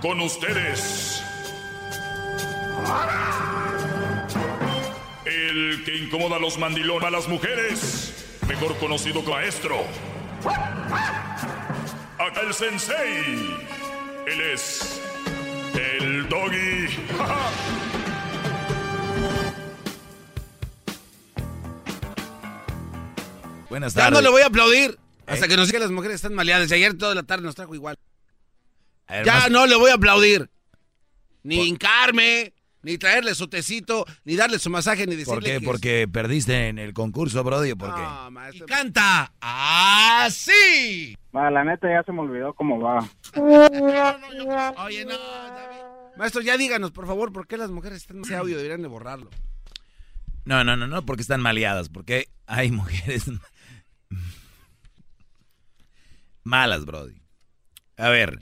Con ustedes. El que incomoda a los mandilones a las mujeres, mejor conocido como maestro. Acá el sensei. Él es el doggy. Buenas Ya tardes. no le voy a aplaudir. Hasta ¿Eh? que nos diga que las mujeres están maleadas. Y ayer toda la tarde nos trajo igual. Ver, Ya más- no le voy a aplaudir. Ni hincarme, ni traerle su tecito, ni darle su masaje, ni decirle ¿Por qué? que- Porque perdiste en el concurso, Brody, ¿o ¿por qué? No, maestro. Y canta así. La neta ya se me olvidó cómo va. Oye, no, David. Maestro, ya díganos, por favor, por qué las mujeres están ese audio, deberían de borrarlo. No, no, no, no, porque están maleadas, porque hay mujeres malas, Brody. A ver.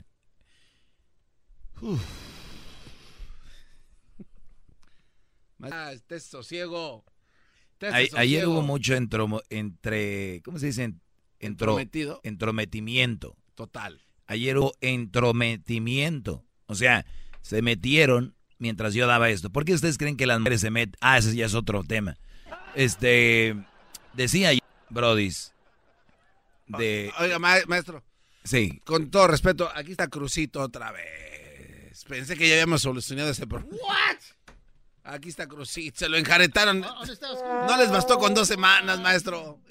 Ah, sosiego. A- sosiego. ayer hubo mucho entro- entre, ¿cómo se dice? Entro- Entrometido. entrometimiento. Total. Ayer hubo entrometimiento. O sea, se metieron mientras yo daba esto. ¿Por qué ustedes creen que las mujeres se meten? Ah, ese ya es otro tema. Este, decía Brodis, de... Oiga, ma- maestro, Sí, con todo respeto, aquí está Crucito otra vez. Pensé que ya habíamos solucionado ese problema. ¿What? Aquí está Crucito, se lo enjaretaron. No les bastó con dos semanas, maestro.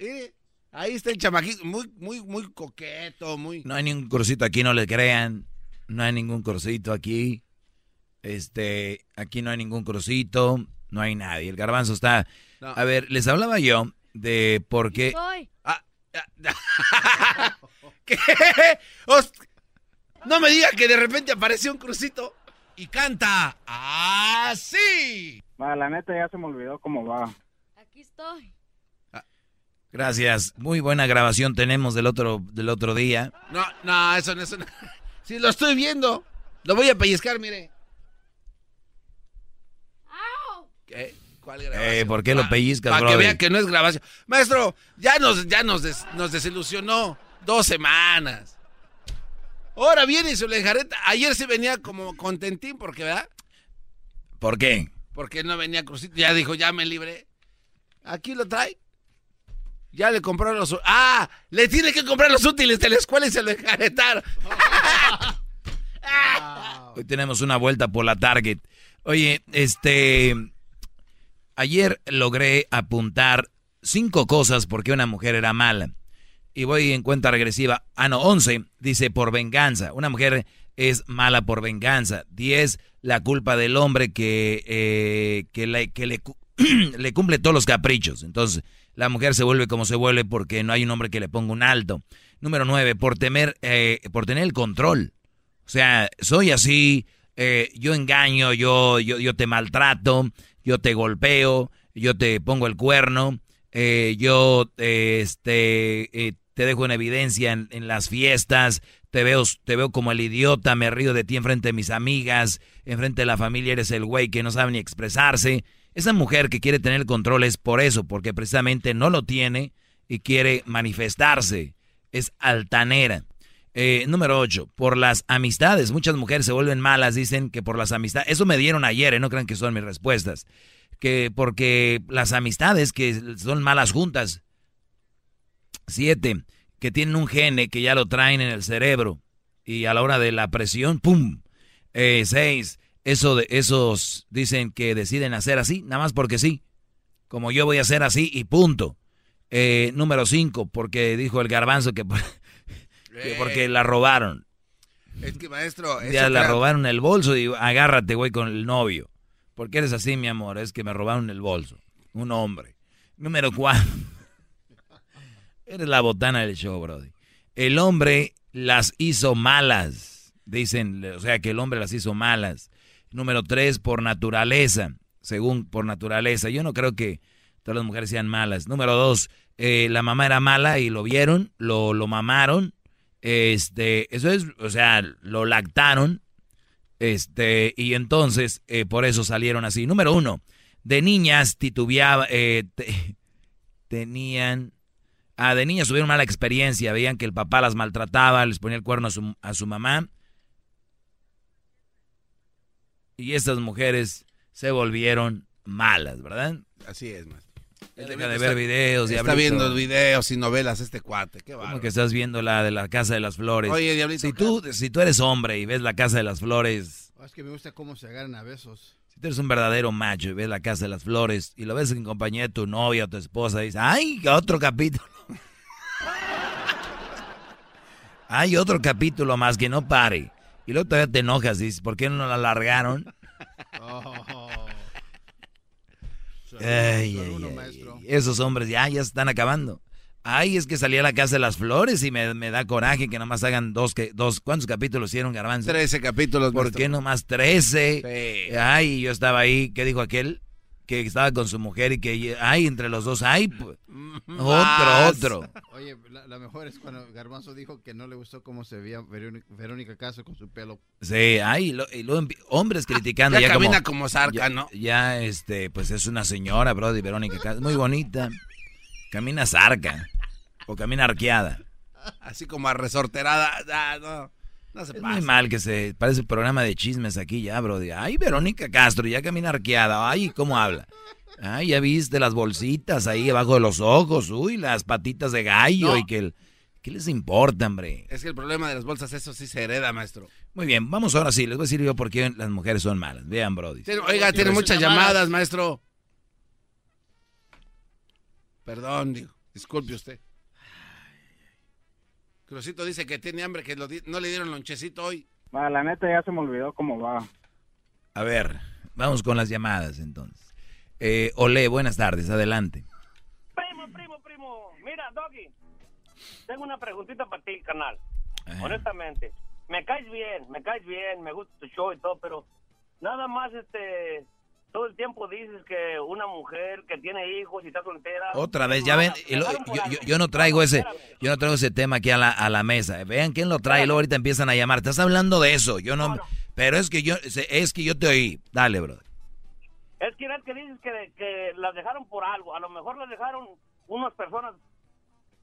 Ahí está el chamaquito, muy, muy, muy coqueto, muy... no hay ningún cursito aquí, no le crean. No hay ningún cursito aquí. Este, aquí no hay ningún cursito. No hay nadie. El garbanzo está... No. A ver, les hablaba yo de por qué... Soy. Ah, ah, ¿Qué? No me diga que de repente apareció un crucito y canta así. Va, la neta ya se me olvidó cómo va. Aquí estoy. Gracias. Muy buena grabación tenemos del otro, del otro día. No, no, eso no es una... Sí, lo estoy viendo. Lo voy a pellizcar, mire. ¡Au! ¿Qué? ¿Cuál grabación? Eh, ¿por qué lo pellizcas, Para que vea que no es grabación. Maestro, ya nos, ya nos, des- nos desilusionó. Dos semanas. Ahora viene y se lo enjareta. Ayer sí venía como contentín, porque, ¿verdad? ¿Por qué? Porque no venía crucito. Ya dijo, ya me libré. Aquí lo trae. Ya le compraron los... ¡Ah! Le tiene que comprar los útiles de la escuela y se lo enjaretaron. Hoy tenemos una vuelta por la Target. Oye, este. Ayer logré apuntar cinco cosas porque una mujer era mala. Y voy en cuenta regresiva. Ah, no, 11. Dice por venganza. Una mujer es mala por venganza. 10. La culpa del hombre que, eh, que, que le cumple todos los caprichos. Entonces, la mujer se vuelve como se vuelve porque no hay un hombre que le ponga un alto. Número 9. Por, temer, eh, por tener el control. O sea, soy así, eh, yo engaño, yo, yo, yo te maltrato, yo te golpeo, yo te pongo el cuerno, eh, yo eh, este, eh, te dejo en evidencia en, las fiestas, te veo, te veo como el idiota, me río de ti enfrente de mis amigas, enfrente de la familia eres el güey que no sabe ni expresarse. Esa mujer que quiere tener el control es por eso, porque precisamente no lo tiene y quiere manifestarse. Es altanera. Eh, número 8, por las amistades. Muchas mujeres se vuelven malas, dicen que por las amistades. Eso me dieron ayer, ¿eh? no crean que son mis respuestas. Que porque las amistades que son malas juntas. Siete, que tienen un gene que ya lo traen en el cerebro y a la hora de la presión, ¡pum! Eh, seis, eso de, esos dicen que deciden hacer así, nada más porque sí. Como yo voy a hacer así y punto. Eh, número cinco, porque dijo el garbanzo que, que porque la robaron. Es que, maestro... Ya la robaron el bolso y agárrate, güey, con el novio. ¿Por qué eres así, mi amor? Es que me robaron el bolso. Un hombre. Número cuatro. Eres la botana del show, Brody. El hombre las hizo malas. Dicen, o sea, que el hombre las hizo malas. Número tres, por naturaleza. Según por naturaleza. Yo no creo que todas las mujeres sean malas. Número dos, eh, la mamá era mala y lo vieron, lo, lo mamaron. Este, eso es, o sea, lo lactaron. Este, y entonces, eh, por eso salieron así. Número uno, de niñas titubeaba, eh, te- tenían, ah, de niñas tuvieron mala experiencia, veían que el papá las maltrataba, les ponía el cuerno a su, a su mamá. Y estas mujeres se volvieron malas, ¿verdad? Así es, maestro. Deja Está- de ver videos, Está diablito. viendo videos y novelas este cuate. Qué Como bárbaro. que estás viendo la de la Casa de las Flores. Oye, Diablito. si tú, si tú eres hombre y ves la Casa de las Flores, Oh, Es que me gusta cómo se agarran a besos. Si tú eres un verdadero macho y ves la Casa de las Flores y lo ves en compañía de tu novia o tu esposa, dices, ¡ay, otro capítulo! Hay otro capítulo más que no pare. Y luego todavía te enojas, dices, ¿por qué no la alargaron? Oh. Ay, ay, ay. Esos hombres ya, ya se están acabando. Ay, es que salí a la Casa de las Flores y me, me da coraje que nomás hagan dos, que, dos, ¿cuántos capítulos hicieron, Garbanzo? 13 capítulos, ¿Por maestro. qué nomás 13? Sí. Ay, yo estaba ahí, ¿qué dijo aquel? Que estaba con su mujer y que, ay, entre los dos, ay, pues, otro, otro. Oye, la, la mejor es cuando Garbanzo dijo que no le gustó cómo se veía Verónica, Verónica Castro con su pelo. Sí, ay, y lo- hombres criticando Ya ya, camina como, como zarca, ya, ¿no? ya, este, pues es una señora, Brody, Verónica, Castro, muy bonita. Camina zarca o camina arqueada. Así como a resorterada. Ah, no, no se Es pasa. muy mal que se parece el programa de chismes aquí ya, Brody. Ay, Verónica Castro, ya camina arqueada. Ay, ¿cómo habla? Ay, ya viste las bolsitas ahí abajo de los ojos. Uy, las patitas de gallo No. y que el... ¿Qué les importa, hombre? Es que el problema de las bolsas, eso sí se hereda, maestro. Muy bien, vamos ahora sí. Les voy a decir yo por qué las mujeres son malas. Vean, Brody. Tiene- oiga, tiene muchas llamadas. llamadas, maestro. Perdón, digo. Disculpe usted. Crucito dice que tiene hambre, que lo di- no le dieron lonchecito hoy. Va, la neta ya se me olvidó cómo va. A ver, vamos con las llamadas entonces. Eh, Ole, buenas tardes, adelante. Primo, primo, primo. Mira, Doggy. Tengo una preguntita para ti, canal. Ajá. Honestamente. Me caes bien, me caes bien, me gusta tu show y todo, pero nada más, este, todo el tiempo dices que una mujer que tiene hijos y está soltera. Otra vez, ya ven, y lo- yo, yo- yo no traigo ese, yo no traigo ese tema aquí a la, a la mesa. Vean quién lo trae y luego ahorita empiezan a llamar. Estás hablando de eso, yo no, No, no. pero es que yo, es que yo te oí. Dale, bro. Es que, que dices que, que las dejaron por algo. A lo mejor las dejaron unas personas,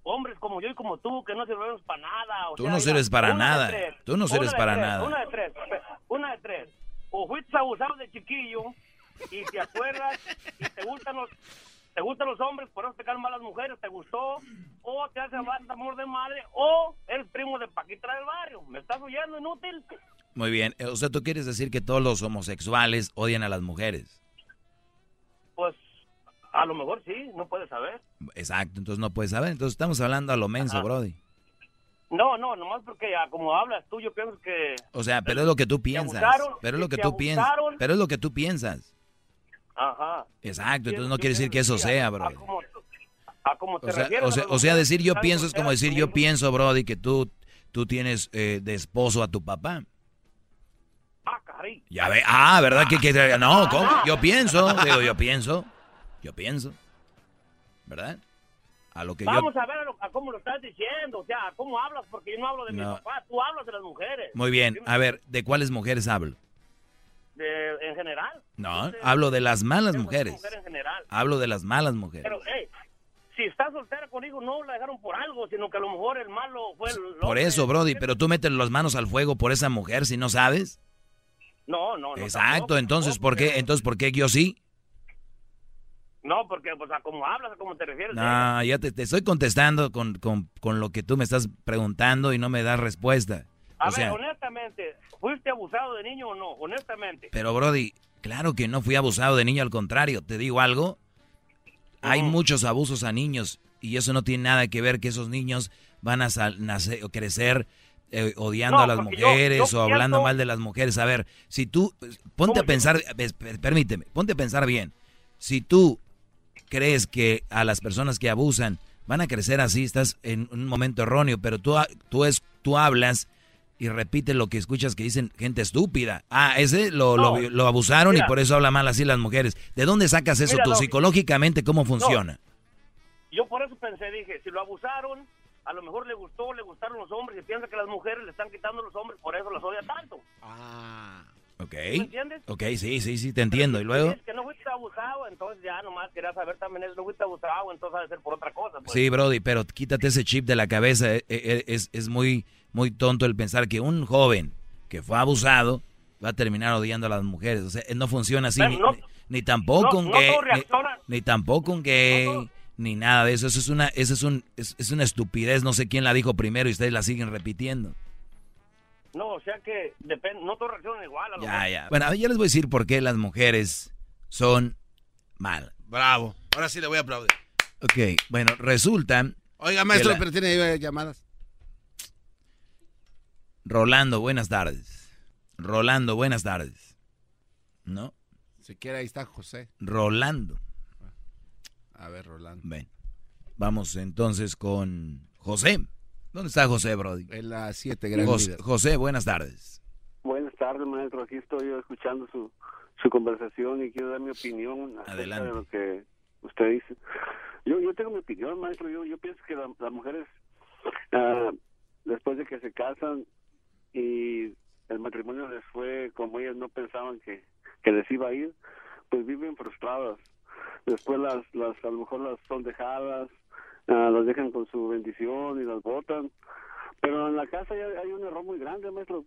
hombres como yo y como tú, que no sirvemos para nada. o Tú sea, no sirves para una de nada. Tú no sirves para nada. Una de tres. Una de tres. O fuiste abusado de chiquillo y te acuerdas y te gustan los te gustan los hombres, por eso te caen mal las mujeres, te gustó, o te hace falta amor de madre, o eres primo de Paquita del barrio. ¿Me estás oyendo, inútil? Muy bien. Eh, O sea, tú quieres decir que todos los homosexuales odian a las mujeres. Pues a lo mejor sí, no puedes saber. Exacto, entonces no puedes saber. Entonces estamos hablando a lo menso, Ajá. Brody. No, no, nomás porque ya como hablas tú, yo pienso que... O sea, pero es lo que tú piensas. abusaron, Pero es lo que tú piensas. Pero es lo que tú piensas. Ajá. Exacto, entonces Yo- no yo quiere decir que eso sea, a- Brody. A como, a como te O sea, refieres o a sea, las o sea, mujeres decir yo pienso es como decir yo pienso, Brody, que tú, tú tienes eh, de esposo a tu papá. Ah, caray. Ya ve, ah, ¿verdad? Que, que- no, ¿cómo? Yo pienso, digo, yo pienso, yo pienso, ¿verdad? A lo que yo... Vamos a ver a, lo- a cómo lo estás diciendo, o sea, a cómo hablas, porque yo no hablo de mi papá, tú hablas de las mujeres. Muy bien, a ver, ¿de cuáles mujeres hablo? De- en general. No, Usted- hablo de las malas mujeres. mujer en general. Hablo de las malas mujeres. Pero, hey, si estás soltera conmigo, no la dejaron por algo, sino que a lo mejor el malo fue el Por eso, Brody, pero tú metes las manos al fuego por esa mujer si no sabes. No, no, no. Exacto, tampoco, entonces, ¿por qué? Entonces, ¿por qué yo sí? No, porque, pues, a cómo hablas, a cómo te refieres. No, ya te, te estoy contestando con, con, con lo que tú me estás preguntando y no me das respuesta. A O ver, sea, honestamente, ¿fuiste abusado de niño o no? Honestamente. pero Brody, claro que no fui abusado de niño, al contrario, te digo algo, hay muchos abusos a niños y eso no tiene nada que ver que esos niños van a nacer o crecer eh, odiando No, a las yo- mujeres yo o hablando pienso- mal de las mujeres. A ver, si tú, ponte a pensar, permíteme, ponte a pensar bien. Si tú crees que a las personas que abusan van a crecer así, estás en un momento erróneo, pero tú, tú, es, tú hablas y repites lo que escuchas que dicen gente estúpida. Ah, ese lo, lo- No. lo abusaron Mira. y por eso habla mal así las mujeres. ¿De dónde sacas eso Mira, tú? no. Psicológicamente, ¿cómo funciona? Yo por eso pensé, dije, si lo abusaron, a lo mejor le gustó, le gustaron los hombres y piensa que las mujeres le están quitando los hombres, por eso las odia tanto. Ah. Ok. ¿Me entiendes? Ok, sí, sí, sí, te entiendo. ¿Y luego? Es que no fuiste abusado, entonces ya nomás quería saber también eso, no fuiste abusado, entonces ha de ser por otra cosa. Pues. Sí, Brody, pero quítate ese chip de la cabeza. Eh, eh, Es, es muy, muy tonto el pensar que un joven que fue abusado va a terminar odiando a las mujeres. O sea, no funciona así. Ni, no- ni- ni tampoco no- un no gay. ni- tampoco un gay. Ni nada de eso. Eso es una, eso es un, es, es una estupidez. No sé quién la dijo primero y ustedes la siguen repitiendo. No, o sea que depende, no todos reaccionan igual. A lo Ya, ya. Bueno, ya les voy a decir por qué las mujeres son malas. Bravo. Ahora sí le voy a aplaudir. Ok, bueno, resulta. Oiga, maestro, la- pero tiene llamadas. Rolando, buenas tardes. Rolando, buenas tardes. ¿No? Si quiere, ahí está José. Rolando. A ver, Rolando. Ven. Vamos entonces con José. ¿Dónde está José, Brody? En la 7, gran Jos- líder. José, buenas tardes. Buenas tardes, maestro. Aquí estoy yo escuchando su, su conversación y quiero dar mi opinión acerca Adelante. de lo que usted dice. Yo, yo tengo mi opinión, maestro. Yo, yo pienso que la- las mujeres, ah, después de que se casan y el matrimonio les fue como ellas no pensaban que, que les iba a ir, pues viven frustradas. Después las, las a lo mejor las son dejadas, ah, las dejan con su bendición y las botan. Pero en la casa ya hay un error muy grande, maestro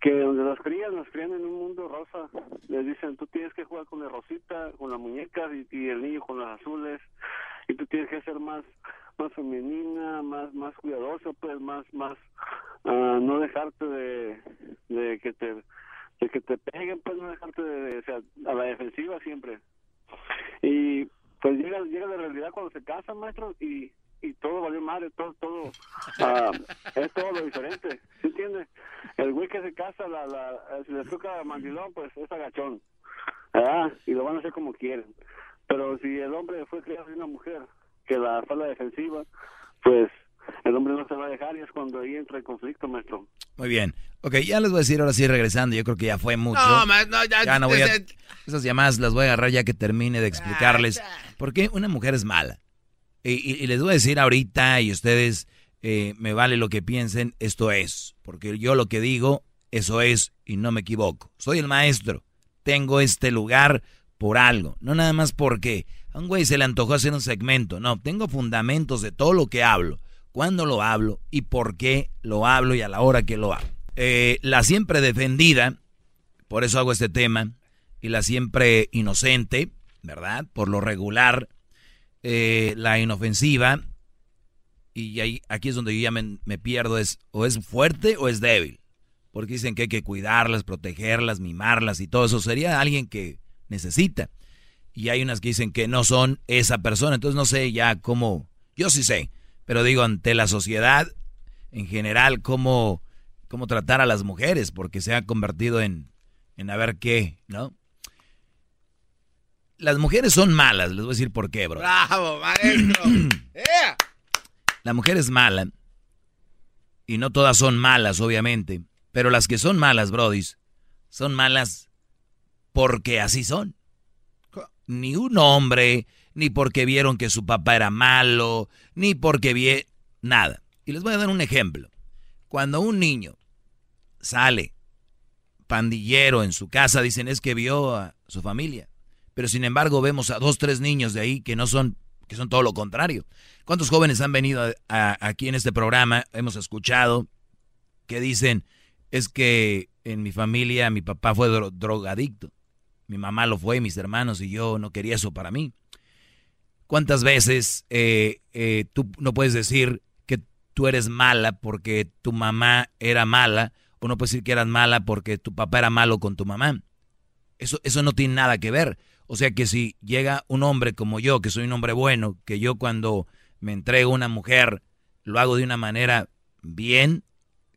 que donde las crían, las crían en un mundo rosa. Les dicen, tú tienes que jugar con la rosita, con la muñeca y, y el niño con las azules. Y tú tienes que ser más más femenina, más más cuidadoso, pues más más ah, no dejarte de, de que te de que te peguen, pues no dejarte de, o sea, a la defensiva siempre. Y pues llega llega la realidad cuando se casan, maestro, y y todo valió madre, todo, todo, ah, es todo lo diferente, ¿sí entiendes? El güey que se casa, la, la, si le toca mandilón, pues es agachón. Y lo van a hacer como quieren. Pero si el hombre fue criado de una mujer que la fue a la defensiva, pues el hombre no se va a dejar y es cuando ahí entra el conflicto, maestro. Muy bien. Ok, ya les voy a decir ahora sí regresando. Yo creo que ya fue mucho. No, ma- no, ya- Ya no voy a- Esas llamadas las voy a agarrar ya que termine de explicarles por qué una mujer es mala. Y, y- y les voy a decir ahorita, y ustedes eh, me vale lo que piensen, esto es. Porque yo lo que digo, eso es, y no me equivoco. Soy el maestro. Tengo este lugar por algo. No nada más porque a un güey se le antojó hacer un segmento. No, tengo fundamentos de todo lo que hablo. Cuándo lo hablo y por qué lo hablo y a la hora que lo hablo. Eh, la siempre defendida, por eso hago este tema, y la siempre inocente, ¿verdad? Por lo regular, eh, la inofensiva, y ahí, aquí es donde yo ya me, me pierdo, es o es fuerte o es débil. Porque dicen que hay que cuidarlas, protegerlas, mimarlas y todo eso. Sería alguien que necesita. Y hay unas que dicen que no son esa persona. Entonces no sé ya cómo, yo sí sé, pero digo ante la sociedad en general cómo, cómo tratar a las mujeres, porque se ha convertido en, en a ver qué, ¿no? Las mujeres son malas, les voy a decir por qué, bro. Bravo, maestro. La mujer es mala. Y no todas son malas, obviamente. Pero las que son malas, brodis, son malas porque así son. Ni un hombre, ni porque vieron que su papá era malo, ni porque vi nada. Y les voy a dar un ejemplo. Cuando un niño sale pandillero en su casa, dicen es que vio a su familia. Pero sin embargo vemos a dos, tres niños de ahí que no son, que son todo lo contrario. ¿Cuántos jóvenes han venido a- a- aquí en este programa? Hemos escuchado que dicen, es que en mi familia mi papá fue dro- drogadicto, mi mamá lo fue, mis hermanos y yo no quería eso para mí. ¿Cuántas veces eh, eh, tú no puedes decir que tú eres mala porque tu mamá era mala? O no puedes decir que eras mala porque tu papá era malo con tu mamá. Eso, eso no tiene nada que ver. O sea que si llega un hombre como yo, que soy un hombre bueno, que yo cuando me entrego a una mujer lo hago de una manera bien,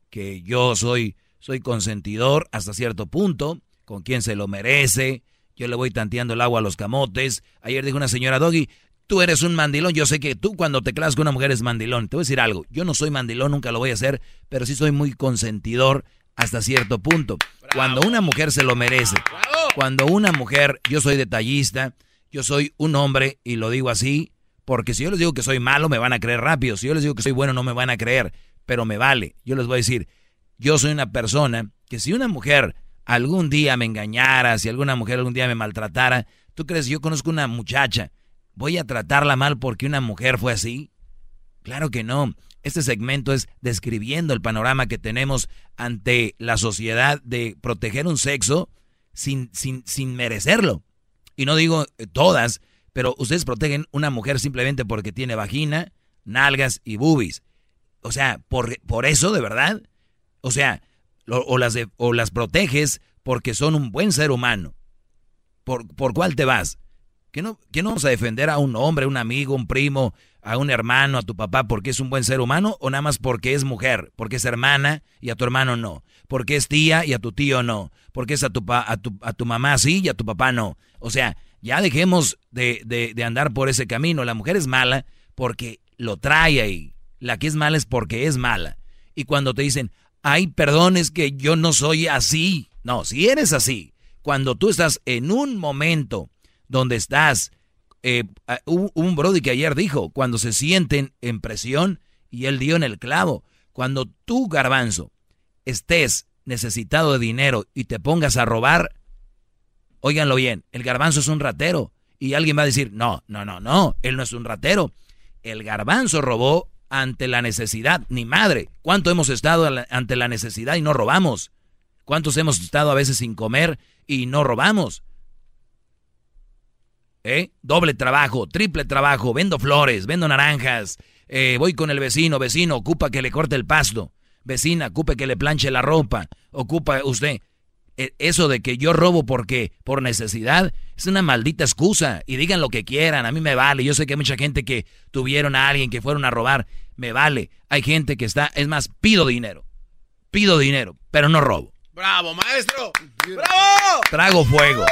que yo soy, soy consentidor hasta cierto punto, con quien se lo merece, yo le voy tanteando el agua a los camotes. Ayer dijo una señora Doggy, tú eres un mandilón. Yo sé que tú cuando te clavas con una mujer es mandilón. Te voy a decir algo, yo no soy mandilón, nunca lo voy a hacer, pero sí soy muy consentidor hasta cierto punto. Cuando una mujer se lo merece, cuando una mujer, yo soy detallista, yo soy un hombre y lo digo así, porque si yo les digo que soy malo me van a creer rápido, si yo les digo que soy bueno no me van a creer, pero me vale. Yo les voy a decir, yo soy una persona que si una mujer algún día me engañara, si alguna mujer algún día me maltratara, ¿tú crees yo conozco una muchacha ¿Voy a tratarla mal porque una mujer fue así? Claro que no. Este segmento es describiendo el panorama que tenemos ante la sociedad de proteger un sexo sin, sin, sin merecerlo. Y no digo eh, todas, pero ustedes protegen una mujer simplemente porque tiene vagina, nalgas y boobies. O sea, por, por eso, de verdad. O sea, o, las o las proteges porque son un buen ser humano. ¿Por, ¿Por cuál te vas? ¿Que no, no vamos a defender a un hombre, un amigo, un primo, a un hermano, a tu papá porque es un buen ser humano o nada más porque es mujer, porque es hermana y a tu hermano no? Porque es tía y a tu tío no? Porque es a tu, a tu, a tu mamá sí y a tu papá no? O sea, ya dejemos de, de, de andar por ese camino. La mujer es mala porque lo trae ahí. La que es mala es porque es mala. Y cuando te dicen, ay, perdón, es que yo no soy así. No, si eres así, cuando tú estás en un momento donde estás. Eh, un Brody que ayer dijo, cuando se sienten en presión, y él dio en el clavo, cuando tú, garbanzo, estés necesitado de dinero y te pongas a robar, óiganlo bien, el garbanzo es un ratero. Y alguien va a decir, no, no, no, no, él no es un ratero. El garbanzo robó ante la necesidad, ni madre. ¿Cuánto hemos estado ante la necesidad y no robamos? ¿Cuántos hemos estado a veces sin comer y no robamos? ¿Eh? Doble trabajo, triple trabajo, vendo flores, vendo naranjas, eh, voy con el vecino, vecino, ocupa que le corte el pasto, vecina, ocupe que le planche la ropa, ocupa usted. E, eso de que yo robo porque, por necesidad, es una maldita excusa. Y digan lo que quieran, a mí me vale. Yo sé que hay mucha gente que tuvieron a alguien que fueron a robar, me vale. Hay gente que está, es más, pido dinero, pido dinero, pero no robo. ¡Bravo, maestro! ¡Bravo! Trago fuego.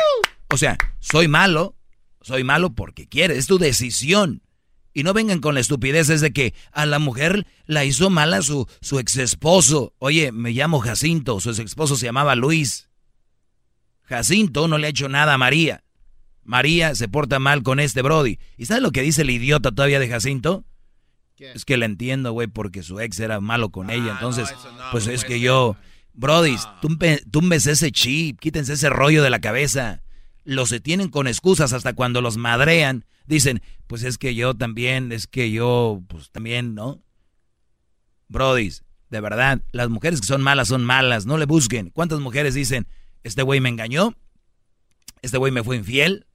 O sea, soy malo, soy malo porque quiere, es tu decisión. Y no vengan con la estupidez de que a la mujer la hizo mala su, su ex esposo. Oye, me llamo Jacinto, su ex esposo se llamaba Luis. Jacinto no le ha hecho nada a María. María se porta mal con este Brody. ¿Y sabes lo que dice el idiota todavía de Jacinto? Es que le entiendo, güey, porque su ex era malo con ella. Ah, Entonces, pues es que yo... Brody, túmbese ese chip, quítense ese rollo de la cabeza los detienen con excusas hasta cuando los madrean. Dicen, pues es que yo también, es que yo, pues también, ¿no? Brodis, de verdad, las mujeres que son malas son malas, no le busquen. ¿Cuántas mujeres dicen, este güey me engañó? Este güey me fue infiel.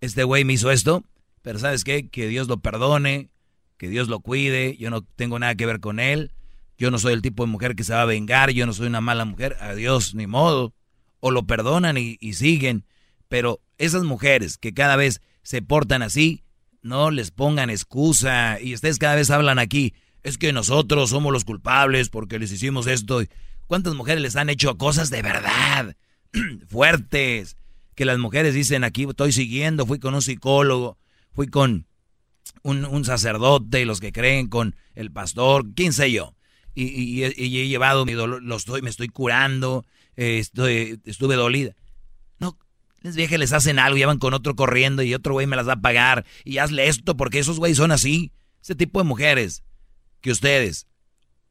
Este güey me hizo esto. Pero ¿sabes qué? Que Dios lo perdone, que Dios lo cuide. Yo no tengo nada que ver con él. Yo no soy el tipo de mujer que se va a vengar. Yo no soy una mala mujer. Adiós, ni modo. O lo perdonan y, siguen. Pero esas mujeres que cada vez se portan así, no les pongan excusa. Y ustedes cada vez hablan aquí, es que nosotros somos los culpables porque les hicimos esto. ¿Cuántas mujeres les han hecho cosas de verdad? Fuertes. Que las mujeres dicen aquí, estoy siguiendo, fui con un psicólogo, fui con un, sacerdote, los que creen con el pastor, quién sé yo. Y, he llevado mi dolor, lo estoy, me estoy curando, estoy, estuve dolida. Les viejas les hacen algo y van con otro corriendo y otro güey me las va a pagar. Y hazle esto porque esos güeyes son así. Ese tipo de mujeres que ustedes,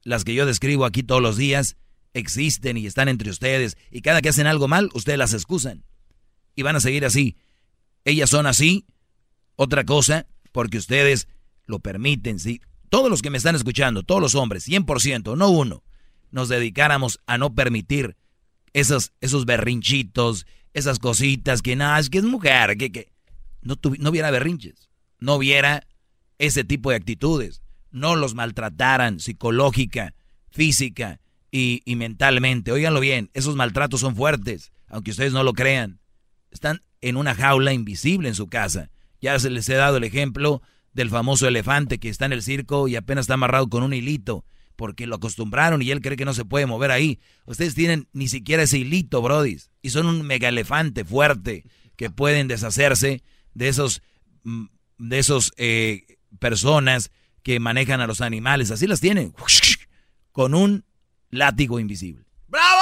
las que yo describo aquí todos los días, existen y están entre ustedes. Y cada que hacen algo mal, ustedes las excusan. Y van a seguir así. Ellas son así. Otra cosa, porque ustedes lo permiten. ¿sí? Todos los que me están escuchando, todos los hombres, 100%, no uno, nos dedicáramos a no permitir esos, esos berrinchitos, esas cositas que nada, es que es mujer, que, que no, no hubiera berrinches, no viera ese tipo de actitudes, no los maltrataran psicológica, física y, y mentalmente. Óiganlo bien, esos maltratos son fuertes, aunque ustedes no lo crean. Están en una jaula invisible en su casa. Ya se les he dado el ejemplo del famoso elefante que está en el circo y apenas está amarrado con un hilito, porque lo acostumbraron y él cree que no se puede mover ahí. Ustedes tienen ni siquiera ese hilito, brodis, y son un mega elefante fuerte que pueden deshacerse de esos, mm, de esos eh, personas que manejan a los animales. Así las tienen, con un látigo invisible. ¡Bravo!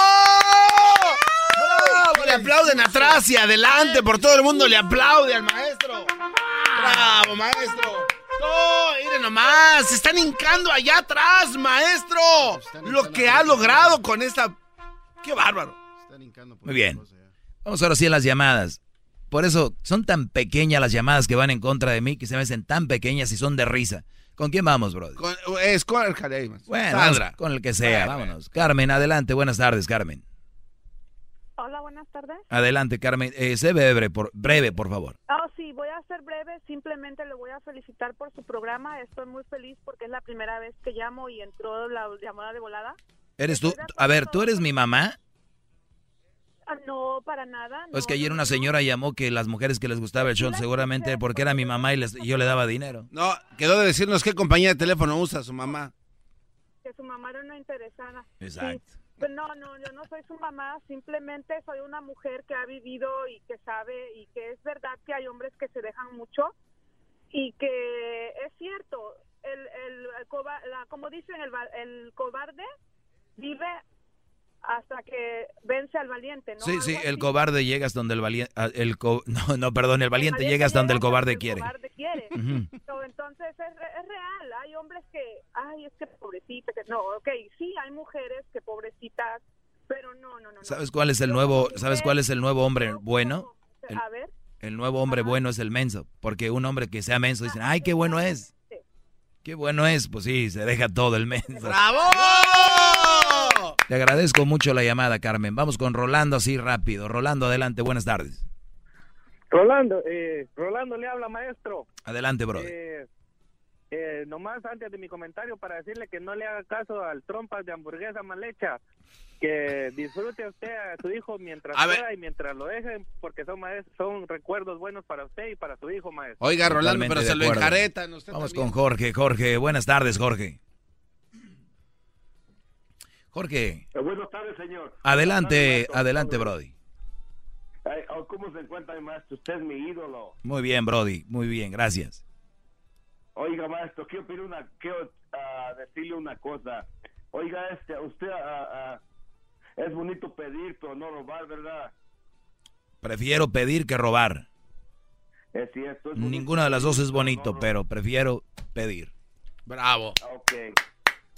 ¡Bravo! Le aplauden atrás y adelante, por todo el mundo le aplaude al maestro. ¡Bravo, maestro! ¡No, miren nomás! ¡Se están hincando allá atrás, maestro! Lo que ha logrado con esta... ¡Qué bárbaro! Muy bien. Vamos ahora sí a las llamadas. Por eso son tan pequeñas las llamadas que van en contra de mí que se me hacen tan pequeñas y son de risa. ¿Con quién vamos, brother? Con, es con el Bueno, vamos con el que sea, vámonos. Carmen, adelante. Buenas tardes, Carmen. Hola, buenas tardes. Adelante, Carmen. Eh, sé breve por, breve, por favor. Oh, sí, voy a ser breve. Simplemente le voy a felicitar por su programa. Estoy muy feliz porque es la primera vez que llamo y entró la llamada de volada. ¿Eres tú? A ver, ¿tú eres mi mamá? Ah, no, para nada. es que ayer una señora llamó que las mujeres que les gustaba el show seguramente porque era mi mamá y, les, y yo le daba dinero. No, quedó de decirnos qué compañía de teléfono usa su mamá. Que su mamá era una interesada. Exacto. Pues no, no, yo no soy su mamá, simplemente soy una mujer que ha vivido y que sabe y que es verdad que hay hombres que se dejan mucho y que es cierto, el, el, la, como dicen, el, el cobarde vive hasta que vence al valiente, ¿no? Sí, sí, el cobarde llega hasta donde el valiente, el no, no, perdón, el valiente, llega hasta donde el cobarde quiere. El cobarde quiere. entonces es, es, real, hay hombres que, ay, es que pobrecita, que no, ok, sí, hay mujeres que pobrecitas, pero no, no, no. ¿Sabes cuál es el nuevo, sabes cuál es el nuevo hombre bueno? El, a ver. El nuevo hombre bueno es el menso, porque un hombre que sea menso dicen, ay, qué bueno es. Qué bueno es, pues sí, se deja todo el menso. ¡Bravo! Te agradezco mucho la llamada, Carmen. Vamos con Rolando así rápido. Rolando, adelante, buenas tardes. Rolando, eh, Rolando le habla, maestro. Adelante, brother. Eh, eh, nomás antes de mi comentario para decirle que no le haga caso al trompas de hamburguesa mal hecha, que disfrute usted a su hijo mientras pueda y mientras lo dejen, porque son son recuerdos buenos para usted y para su hijo, maestro. Oiga, Rolando, pero se lo enjaretan. Vamos con Jorge. Jorge, buenas tardes, Jorge. Jorge. Eh, buenas tardes, señor. Adelante, adelante, Brody. Oh, ¿Cómo se encuentra, maestro? Usted es mi ídolo. Muy bien, Brody. Muy bien, gracias. Oiga, maestro, quiero, pedir una, quiero uh, decirle una cosa. Oiga, este, usted uh, uh, es bonito pedir, pero no robar, ¿verdad? Prefiero pedir que robar. Es cierto. Es Ninguna de las dos es bonito, pero prefiero pedir. Bravo. Ok.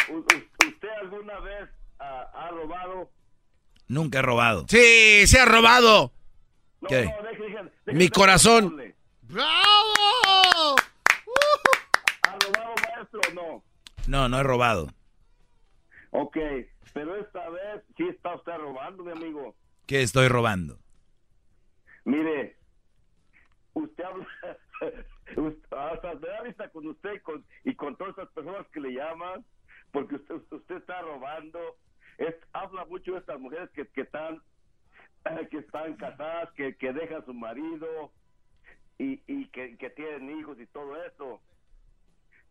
¿Usted alguna vez ha robado? Nunca he robado. Sí, se ha robado. ¿Qué? No, deje, deje, deje, Mi corazón. ¡Bravo! ¿Ha robado, maestro, o no? No, no he robado. Ok, pero esta vez sí está usted robando, mi amigo. ¿Qué estoy robando? Mire, usted habla... hasta me da vista con usted y con, y con todas esas personas que le llaman, porque usted, usted está robando. Es, habla mucho de estas mujeres que, que están que están casadas, que, que dejan a su marido y, y que, que, tienen hijos y todo eso.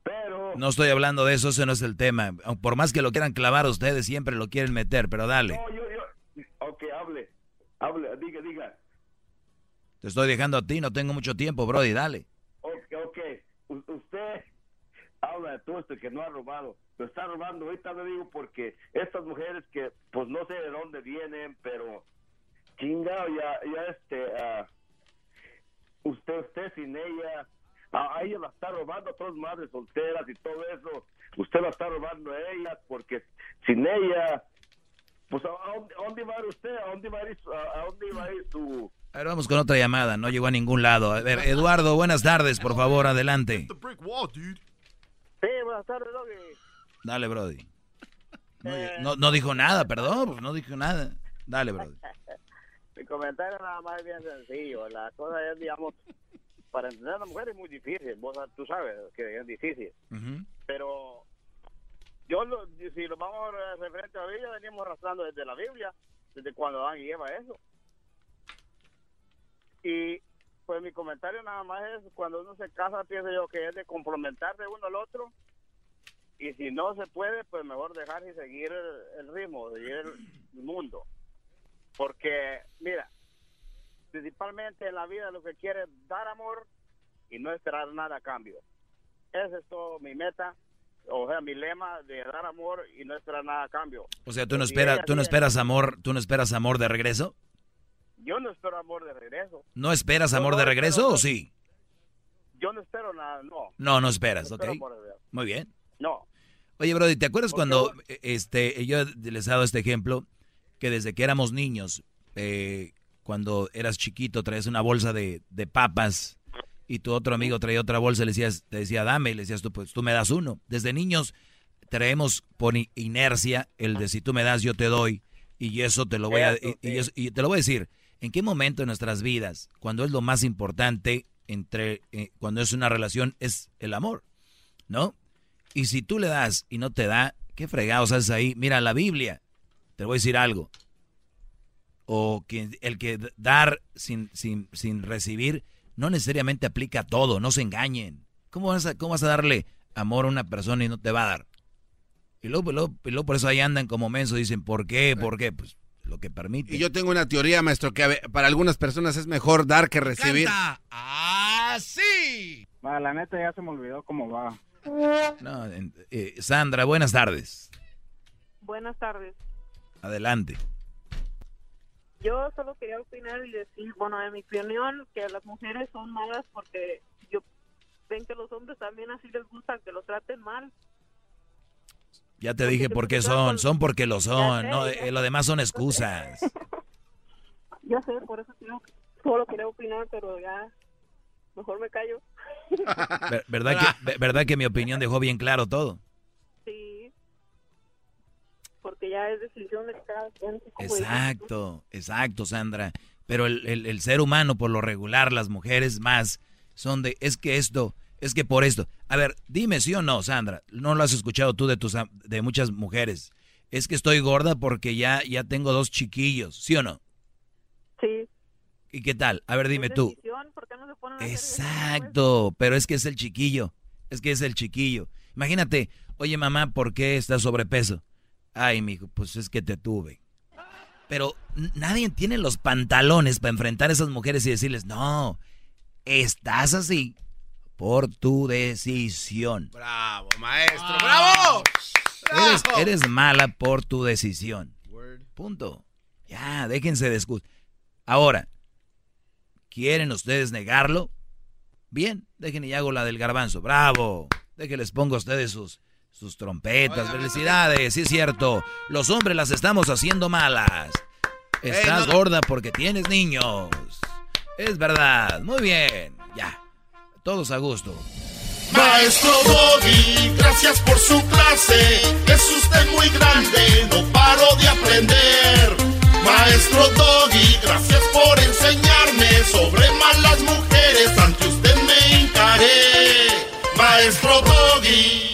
Pero... No estoy hablando de eso, ese no es el tema. Por más que lo quieran clavar ustedes, siempre lo quieren meter, pero dale. No, yo, yo... Ok, hable, hable, diga, diga. Te estoy dejando a ti, no tengo mucho tiempo, Brody, dale. Ok, ok. U habla de todo esto que no ha robado. Lo está robando, ahorita lo digo porque estas mujeres que, pues no sé de dónde vienen, pero chingado, ya, ya este, uh, usted, usted sin ella, a, ella la está robando a todas madres solteras y todo eso, usted la está robando a ellas porque sin ella, pues a, dónde, a dónde, va a ir usted, a dónde va a ir, a, a dónde va a ir su... A ver, vamos con otra llamada, no llegó a ningún lado. A ver, Eduardo, buenas tardes, por favor, adelante. Sí, buenas tardes, Doggy. Dale, Brody. No, no, no, dijo nada, perdón, pues no dijo nada. Dale, Brody. Mi comentario nada más es bien sencillo. La cosa es, digamos, para entender a la mujer es muy difícil, vos tú sabes que es difícil. Pero yo, lo- si lo vamos a referente a la Biblia, venimos arrastrando desde la Biblia, desde cuando Adán y Eva eso. Y pues mi comentario nada más es, cuando uno se casa, pienso yo que es de complementarse uno al otro. Y si no se puede, pues mejor dejar y seguir el, el ritmo, seguir el mundo. Porque, mira, principalmente en la vida lo que quiere es dar amor y no esperar nada a cambio. Ese es todo mi meta, o sea, mi lema de dar amor y no esperar nada a cambio. O sea, tú no esperas, tú no esperas amor, tú no esperas amor de regreso. Yo no espero amor de regreso. ¿No esperas amor no de espero regreso o sí? Yo no espero nada, no. No, no esperas, No ¿ok? amor de. Muy bien. No. Oye, Brody, ¿te acuerdas cuando eh, este, yo les he dado este ejemplo? Que desde que éramos niños, eh, cuando eras chiquito, traías una bolsa de, de papas y tu otro amigo traía otra bolsa, le decías, te decía, dame, y le decías tú, pues tú me das uno. Desde niños traemos por inercia el de si tú me das, yo te doy, y eso te lo voy a, Eso, y, y eso- y te lo voy a decir, ¿en qué momento en nuestras vidas, cuando es lo más importante entre, eh, cuando es una relación, es el amor? ¿No? Y si tú le das y no te da, ¿qué fregados haces ahí? Mira, la Biblia, te voy a decir algo. O que el que dar sin, sin, sin recibir no necesariamente aplica a todo, no se engañen. ¿Cómo vas, a, ¿Cómo vas a darle amor a una persona y no te va a dar? Y luego, luego- y luego por eso ahí andan como mensos, dicen, ¿por qué? ¿Por qué? Pues lo que permite. Y yo tengo una teoría, maestro, que para algunas personas es mejor dar que recibir. ¡Ah, sí! Va, la neta ya se me olvidó cómo va. No, eh, Sandra, buenas tardes. Buenas tardes. Adelante. Yo solo quería opinar y decir, bueno, en mi opinión, que las mujeres son malas porque yo ven que los hombres también así les gusta que los traten mal. Ya te dije por qué son, son porque lo son, no, eh, lo demás son excusas. Ya sé, por eso quiero- solo quería opinar, pero ya mejor me callo. Ver- ¿Verdad que, ve- ¿Verdad que mi opinión dejó bien claro todo? Sí, porque ya es decisión de cada quien. Exacto, exacto, Sandra. Pero el, el- el ser humano, por lo regular, las mujeres más, son de, es que esto, es que por esto. A ver, dime sí o no, Sandra, no lo has escuchado tú de tus de muchas mujeres. Es que estoy gorda porque ya, ya tengo dos chiquillos, ¿sí o no? Sí. ¿Y qué tal? A ver, dime tú. decisión, ¿por qué no se ponen a hacer eso? Exacto, pero es que es el chiquillo, es que es el chiquillo. Imagínate, oye mamá, ¿por qué estás sobrepeso? Ay, mijo, pues es que te tuve. Pero nadie tiene los pantalones para enfrentar a esas mujeres y decirles, no, estás así por tu decisión. Bravo, maestro, bravo. Eres, Bravo. eres mala por tu decisión. Punto. Ya, déjense de excusas. Ahora, ¿quieren ustedes negarlo? Bien, dejen y hago la del garbanzo. Bravo. Déjenles pongo a ustedes sus, sus trompetas. Felicidades, sí es cierto. Los hombres las estamos haciendo malas. Estás no. gorda porque tienes niños. Es verdad. Muy bien. Ya. Todos a gusto. Maestro Doggy, gracias por su clase. Es usted muy grande, no paro de aprender. Maestro Doggy, gracias por enseñarme sobre malas mujeres. Ante usted me hincaré. Maestro Doggy.